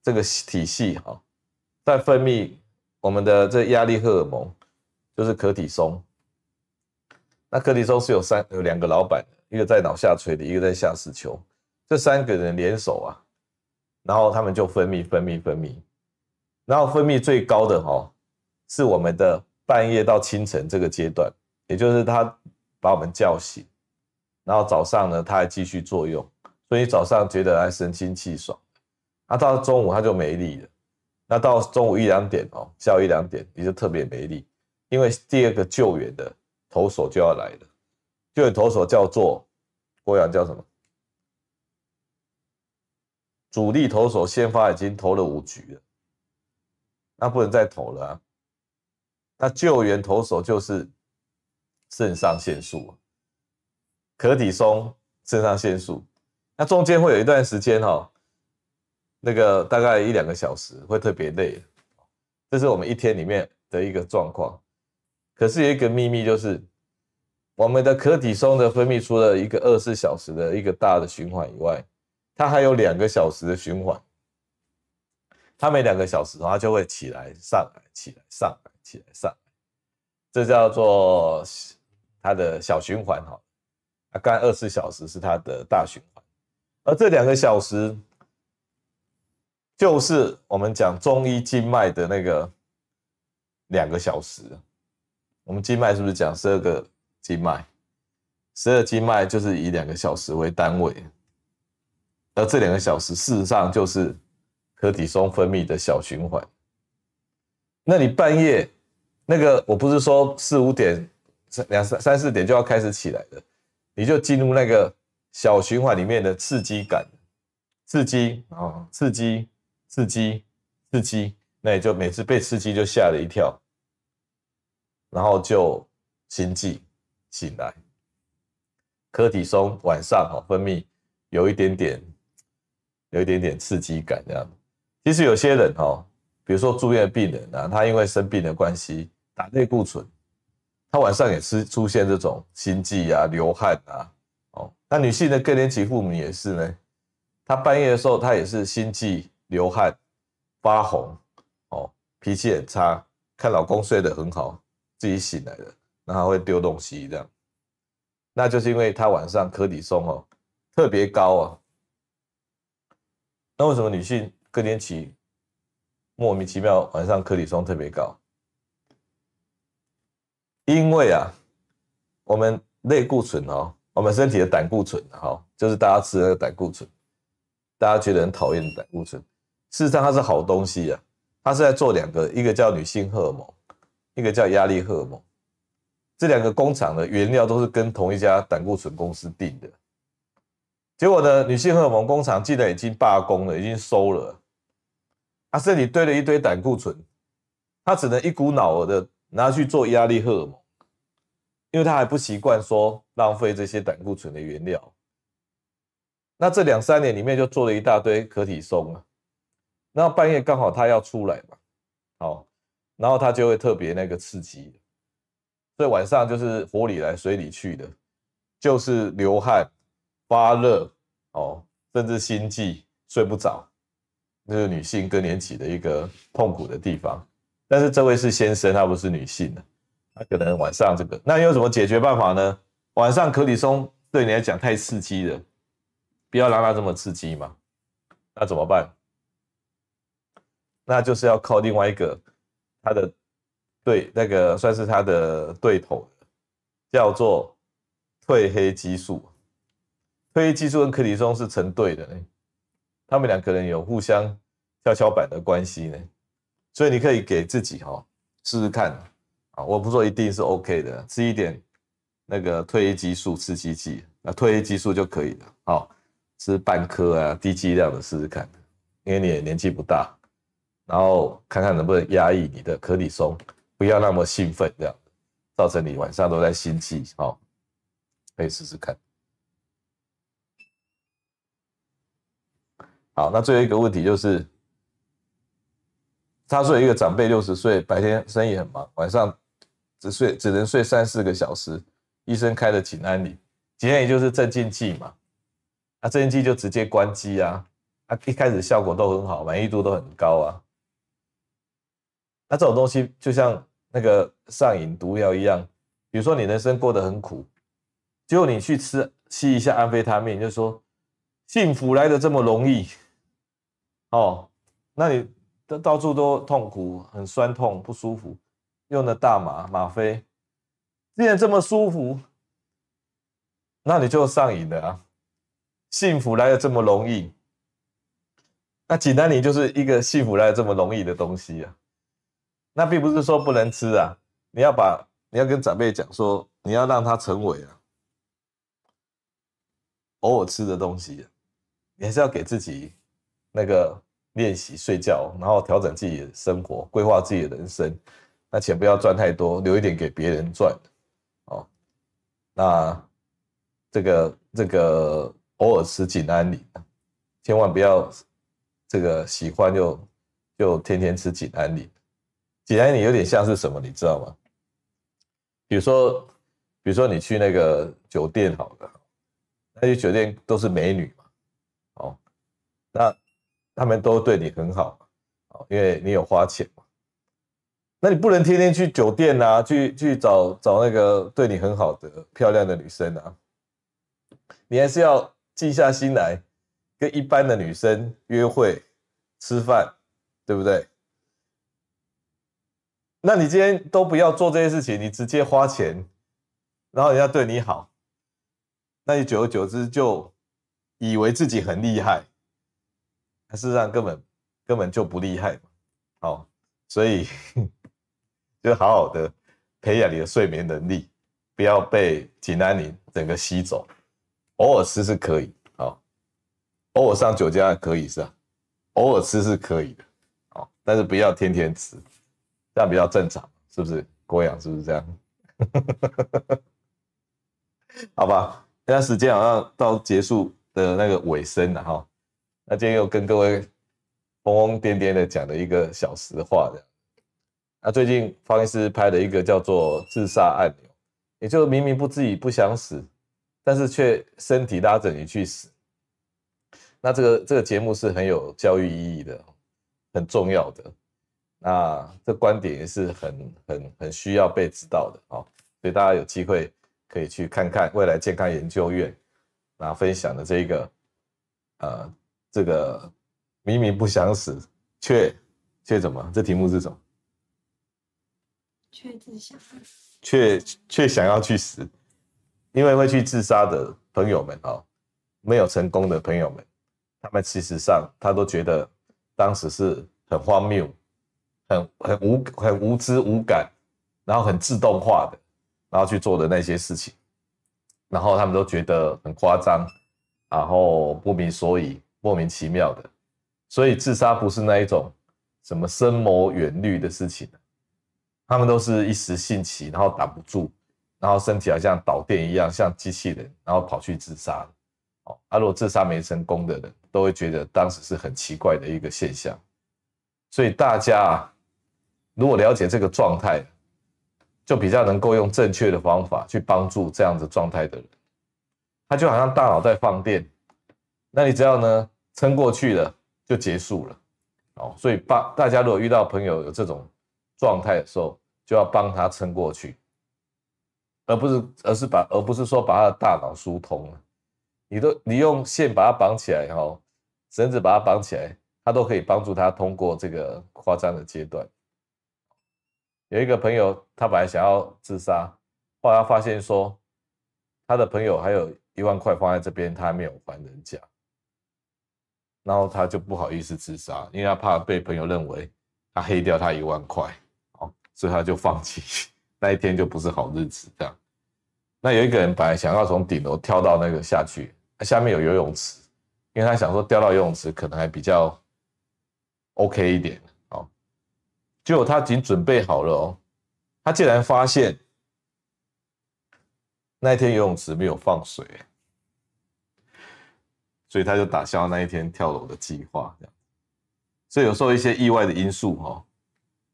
这个体系哈，在分泌我们的这压力荷尔蒙，就是可体松。那可体松是有三有两个老板，一个在脑下垂体，一个在下视丘，这三个人联手啊，然后他们就分泌分泌分泌，然后分泌最高的哈，是我们的半夜到清晨这个阶段，也就是他把我们叫醒，然后早上呢它还继续作用，所以早上觉得还神清气爽，那到中午他就没力了，那到中午一两点哦，下午一两点你就特别没力，因为第二个救援的。投手就要来了，救援投手叫做郭阳叫什么？主力投手先发已经投了五局了，那不能再投了啊。那救援投手就是肾上腺素，可体松肾上腺素。那中间会有一段时间哈，那个大概一两个小时会特别累，这是我们一天里面的一个状况。可是有一个秘密，就是我们的可体松的分泌，除了一个二十四小时的一个大的循环以外，它还有两个小时的循环。它每两个小时，它就会起来、上来、起来、上来、起来、上来，这叫做它的小循环哈。啊，刚二十小时是它的大循环，而这两个小时就是我们讲中医经脉的那个两个小时。我们经脉是不是讲十二个经脉？十二经脉就是以两个小时为单位，而这两个小时事实上就是可体松分泌的小循环。那你半夜那个，我不是说四五点、两三三四点就要开始起来的，你就进入那个小循环里面的刺激感，刺激啊，刺激，刺激，刺激，那也就每次被刺激就吓了一跳。然后就心悸醒来，柯体松晚上哈分泌有一点点，有一点点刺激感这样。其实有些人哈，比如说住院的病人啊，他因为生病的关系打类固醇，她晚上也是出现这种心悸啊、流汗啊。哦，那女性的更年期妇女也是呢，她半夜的时候她也是心悸、流汗、发红，哦，脾气很差，看老公睡得很好。自己醒来了，然后会丢东西这样，那就是因为她晚上可体松哦特别高啊。那为什么女性更年期莫名其妙晚上可体松特别高？因为啊，我们类固醇哦，我们身体的胆固醇哈，就是大家吃的那个胆固醇，大家觉得很讨厌的胆固醇，事实上它是好东西啊，它是在做两个，一个叫女性荷尔蒙。一个叫压力荷尔蒙，这两个工厂的原料都是跟同一家胆固醇公司订的。结果呢，女性荷尔蒙工厂既然已经罢工了，已经收了，他身体堆了一堆胆固醇，他只能一股脑儿的拿去做压力荷尔蒙，因为他还不习惯说浪费这些胆固醇的原料。那这两三年里面就做了一大堆可体松啊，然后半夜刚好他要出来嘛，好。然后他就会特别那个刺激，所以晚上就是火里来水里去的，就是流汗、发热哦，甚至心悸、睡不着，这是女性更年期的一个痛苦的地方。但是这位是先生，他不是女性的，他可能晚上这个，那有什么解决办法呢？晚上可体松对你来讲太刺激了，不要让它这么刺激嘛。那怎么办？那就是要靠另外一个。他的对那个算是他的对头，叫做褪黑激素。褪黑激素跟可体松是成对的呢，他们两个人有互相跷跷板的关系呢，所以你可以给自己哈试试看我不说一定是 OK 的，吃一点那个褪黑激素刺激剂，那褪黑激素就可以了，好，吃半颗啊，低剂量的试试看，因为你也年纪不大。然后看看能不能压抑你的可体松，不要那么兴奋，这样造成你晚上都在心悸。好，可以试试看。好，那最后一个问题就是，他说一个长辈六十岁，白天生意很忙，晚上只睡只能睡三四个小时，医生开了锦安宁，锦安宁就是镇静剂嘛，那镇静剂就直接关机啊，啊一开始效果都很好，满意度都很高啊。那这种东西就像那个上瘾毒药一样，比如说你人生过得很苦，结果你去吃吸一下安非他命，就说幸福来得这么容易，哦，那你到到处都痛苦，很酸痛不舒服，用的大麻吗啡，既然这么舒服，那你就上瘾了啊！幸福来得这么容易，那简单，你就是一个幸福来得这么容易的东西啊。那并不是说不能吃啊，你要把你要跟长辈讲说，你要让他成为啊，偶尔吃的东西，你还是要给自己那个练习睡觉，然后调整自己的生活，规划自己的人生。那钱不要赚太多，留一点给别人赚。哦，那这个这个偶尔吃锦安宁，千万不要这个喜欢就就天天吃锦安宁。锦安宁有点像是什么，你知道吗？比如说，比如说你去那个酒店，好的，那些酒店都是美女嘛，哦，那他们都对你很好，哦，因为你有花钱。那你不能天天去酒店啊，去去找找那个对你很好的漂亮的女生啊，你还是要静下心来跟一般的女生约会、吃饭，对不对？那你今天都不要做这些事情，你直接花钱，然后人家对你好，那你久而久之就以为自己很厉害，事实上根本根本就不厉害。好，所以 就好好的培养你的睡眠能力，不要被锦安宁整个吸走。偶尔吃是可以，好，偶尔上酒家可以是吧？偶尔吃是可以的，好，但是不要天天吃。这样比较正常，是不是？郭阳是不是这样？好吧，现在时间好像到结束的那个尾声了哈。那今天又跟各位疯疯癫癫的讲了一个小时话的。那最近方医师拍了一个叫做《自杀按钮》，也就明明不自己不想死，但是却身体拉着你去死。那这个这个节目是很有教育意义的，很重要的。那这观点也是很很很需要被知道的哦，所以大家有机会可以去看看未来健康研究院那分享的这个呃这个明明不想死却却怎么？这题目是什么？却自想，却却想要去死，因为会去自杀的朋友们哦，没有成功的朋友们，他们其实上他都觉得当时是很荒谬。很很无很无知无感，然后很自动化的，然后去做的那些事情，然后他们都觉得很夸张，然后不明所以，莫名其妙的，所以自杀不是那一种什么深谋远虑的事情，他们都是一时兴起，然后挡不住，然后身体好像导电一样，像机器人，然后跑去自杀。哦，啊，如果自杀没成功的人，都会觉得当时是很奇怪的一个现象，所以大家。如果了解这个状态，就比较能够用正确的方法去帮助这样子状态的人。他就好像大脑在放电，那你只要呢撑过去了，就结束了。哦，所以帮大家如果遇到朋友有这种状态的时候，就要帮他撑过去，而不是而是把而不是说把他的大脑疏通了。你都你用线把他绑起来，哈，绳子把他绑起来，他都可以帮助他通过这个夸张的阶段。有一个朋友，他本来想要自杀，后来发现说，他的朋友还有一万块放在这边，他还没有还人家，然后他就不好意思自杀，因为他怕被朋友认为他黑掉他一万块，所以他就放弃，那一天就不是好日子这样。那有一个人本来想要从顶楼跳到那个下去，下面有游泳池，因为他想说掉到游泳池可能还比较 OK 一点哦。结果他已经准备好了哦，他竟然发现那一天游泳池没有放水，所以他就打消那一天跳楼的计划。这样，所以有时候一些意外的因素哦，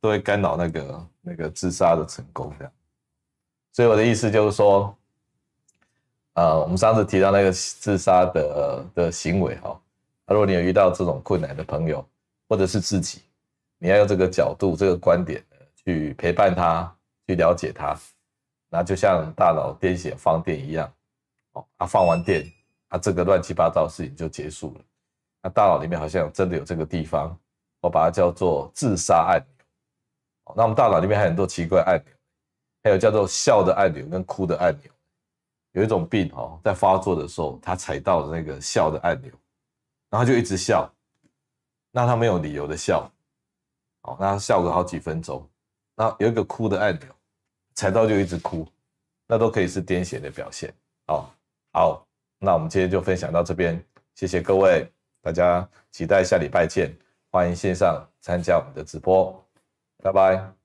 都会干扰那个那个自杀的成功。这样，所以我的意思就是说，呃，我们上次提到那个自杀的的行为哈，如果你有遇到这种困难的朋友或者是自己。你要用这个角度、这个观点去陪伴他，去了解他，那就像大脑癫痫放电一样，哦，啊，放完电，啊，这个乱七八糟的事情就结束了。那大脑里面好像真的有这个地方，我把它叫做自杀按钮。那我们大脑里面还有很多奇怪按钮，还有叫做笑的按钮跟哭的按钮。有一种病哦，在发作的时候，他踩到了那个笑的按钮，然后就一直笑，那他没有理由的笑，哦，那他笑个好几分钟。那有一个哭的按钮，踩到就一直哭，那都可以是癫痫的表现。好，好，那我们今天就分享到这边，谢谢各位，大家期待下礼拜见，欢迎线上参加我们的直播，拜拜。